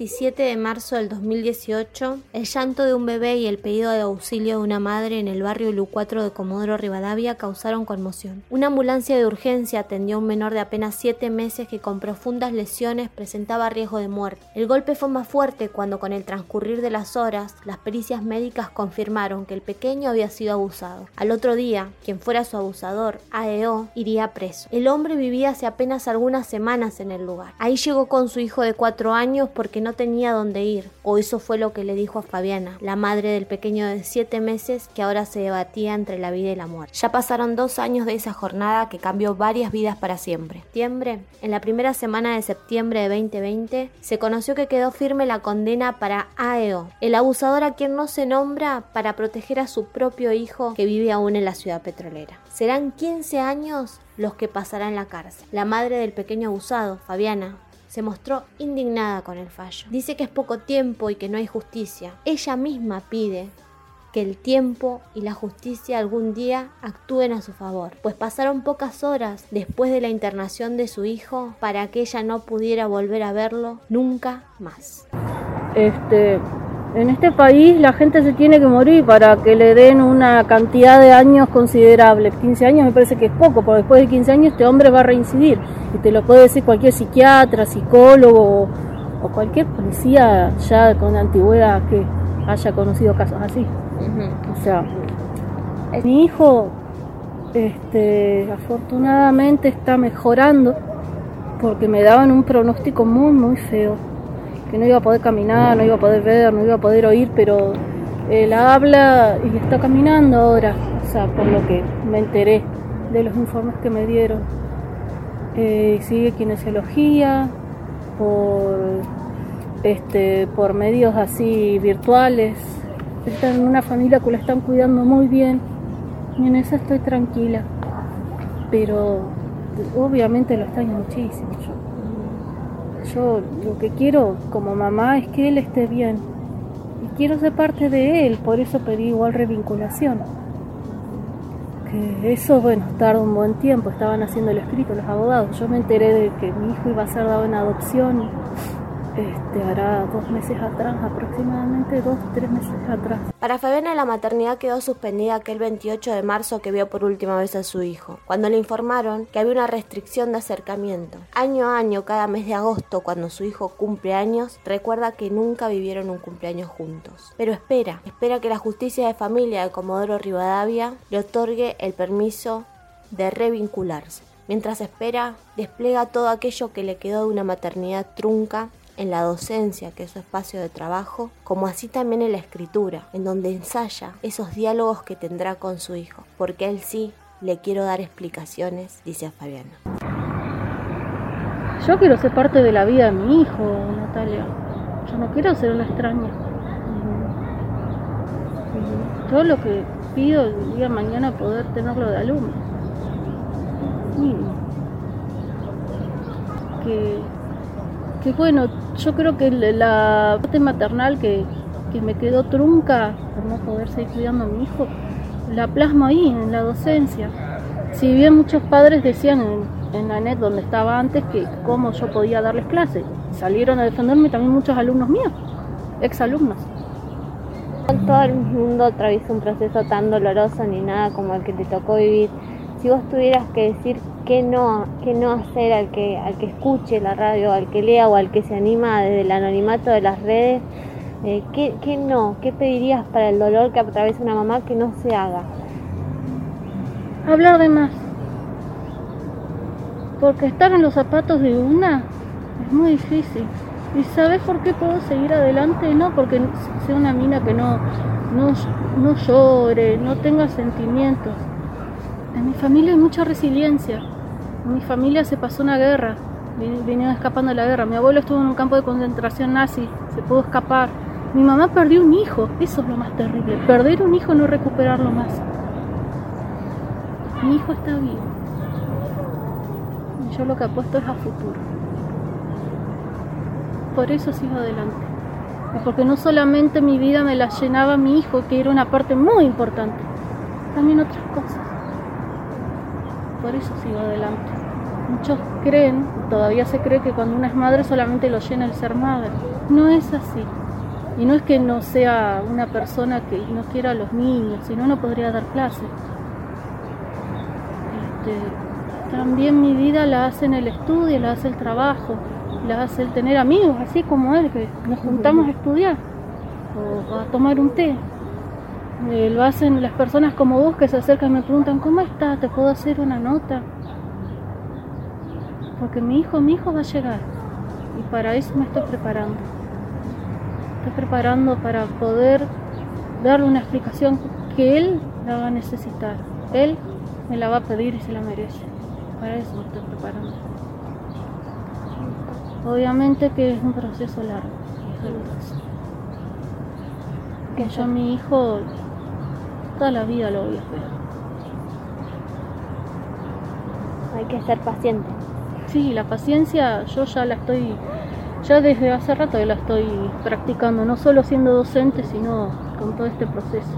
27 de marzo del 2018, el llanto de un bebé y el pedido de auxilio de una madre en el barrio Lu4 de Comodoro Rivadavia causaron conmoción. Una ambulancia de urgencia atendió a un menor de apenas 7 meses que con profundas lesiones presentaba riesgo de muerte. El golpe fue más fuerte cuando con el transcurrir de las horas, las pericias médicas confirmaron que el pequeño había sido abusado. Al otro día, quien fuera su abusador, AEO, iría preso. El hombre vivía hace apenas algunas semanas en el lugar. Ahí llegó con su hijo de 4 años porque no tenía dónde ir, o eso fue lo que le dijo a Fabiana, la madre del pequeño de 7 meses que ahora se debatía entre la vida y la muerte. Ya pasaron dos años de esa jornada que cambió varias vidas para siempre. Septiembre, en la primera semana de septiembre de 2020, se conoció que quedó firme la condena para AEO, el abusador a quien no se nombra para proteger a su propio hijo que vive aún en la ciudad petrolera. Serán 15 años los que pasará en la cárcel. La madre del pequeño abusado, Fabiana, se mostró indignada con el fallo. Dice que es poco tiempo y que no hay justicia. Ella misma pide que el tiempo y la justicia algún día actúen a su favor, pues pasaron pocas horas después de la internación de su hijo para que ella no pudiera volver a verlo nunca más. Este, en este país la gente se tiene que morir para que le den una cantidad de años considerable. 15 años me parece que es poco, porque después de 15 años este hombre va a reincidir. Y te lo puede decir cualquier psiquiatra, psicólogo o, cualquier policía ya con antigüedad que haya conocido casos así. O sea, mi hijo este, afortunadamente está mejorando porque me daban un pronóstico muy, muy feo que no iba a poder caminar, no iba a poder ver, no iba a poder oír, pero él habla y está caminando ahora, o sea, por lo que me enteré de los informes que me dieron. Eh, sigue kinesiología por, este, por medios así virtuales. Está en una familia que lo están cuidando muy bien y en eso estoy tranquila. Pero obviamente lo extraño muchísimo. Yo lo que quiero como mamá es que él esté bien. Y quiero ser parte de él, por eso pedí igual revinculación. Que eso, bueno, tarda un buen tiempo, estaban haciendo el escrito los abogados. Yo me enteré de que mi hijo iba a ser dado en adopción este, hará dos meses atrás, aproximadamente dos, tres meses atrás. Para Fabiana la maternidad quedó suspendida aquel 28 de marzo que vio por última vez a su hijo, cuando le informaron que había una restricción de acercamiento. Año a año, cada mes de agosto, cuando su hijo cumple años, recuerda que nunca vivieron un cumpleaños juntos. Pero espera, espera que la justicia de familia de Comodoro Rivadavia le otorgue el permiso de revincularse. Mientras espera, despliega todo aquello que le quedó de una maternidad trunca en la docencia, que es su espacio de trabajo, como así también en la escritura, en donde ensaya esos diálogos que tendrá con su hijo, porque él sí le quiero dar explicaciones, dice a Fabiana. Yo quiero ser parte de la vida de mi hijo, Natalia. Yo no quiero ser una extraña. Todo lo que pido el día de mañana poder tenerlo de alumno. Que, que bueno, yo creo que la parte maternal que, me quedó trunca por no poder seguir cuidando a mi hijo, la plasmo ahí, en la docencia. Si bien muchos padres decían en, la net donde estaba antes que cómo yo podía darles clases, salieron a defenderme también muchos alumnos míos, exalumnos. Todo el mundo atraviesa un proceso tan doloroso ni nada como el que te tocó vivir. Si vos tuvieras que decir qué no, qué no hacer al que, al que escuche la radio, al que lea o al que se anima desde el anonimato de las redes, eh, ¿qué, ¿qué, no? ¿Qué pedirías para el dolor que atraviesa una mamá que no se haga? Hablar de más. Porque estar en los zapatos de una es muy difícil. ¿Y sabes por qué puedo seguir adelante? No porque sea una mina que no, no, no llore, no tenga sentimientos. En mi familia hay mucha resiliencia. Mi familia se pasó una guerra, vinieron escapando de la guerra. Mi abuelo estuvo en un campo de concentración nazi, se pudo escapar. Mi mamá perdió un hijo, eso es lo más terrible. Perder un hijo, no recuperarlo más. Mi hijo está vivo. Yo lo que apuesto es a futuro. Por eso sigo adelante. porque no solamente mi vida me la llenaba mi hijo, que era una parte muy importante, también otras cosas. Por eso sigo adelante. Muchos creen, todavía se cree que cuando una es madre solamente lo llena el ser madre. No es así. Y no es que no sea una persona que no quiera a los niños, sino no podría dar clase. Este, también mi vida la hace en el estudio, la hace el trabajo, la hace el tener amigos, así como él, que nos juntamos a estudiar o a tomar un té. Eh, lo hacen las personas como vos que se acercan y me preguntan, ¿cómo estás? ¿Te puedo hacer una nota? Porque mi hijo, mi hijo va a llegar y para eso me estoy preparando. Estoy preparando para poder darle una explicación que él la va a necesitar. Él me la va a pedir y se la merece. Para eso me estoy preparando. Obviamente que es un proceso largo Que yo a mi hijo toda la vida lo voy a ver. Hay que ser paciente. Sí, la paciencia yo ya la estoy, ya desde hace rato la estoy practicando, no solo siendo docente, sino con todo este proceso.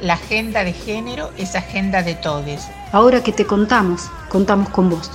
La agenda de género es agenda de todes. Ahora que te contamos, contamos con vos.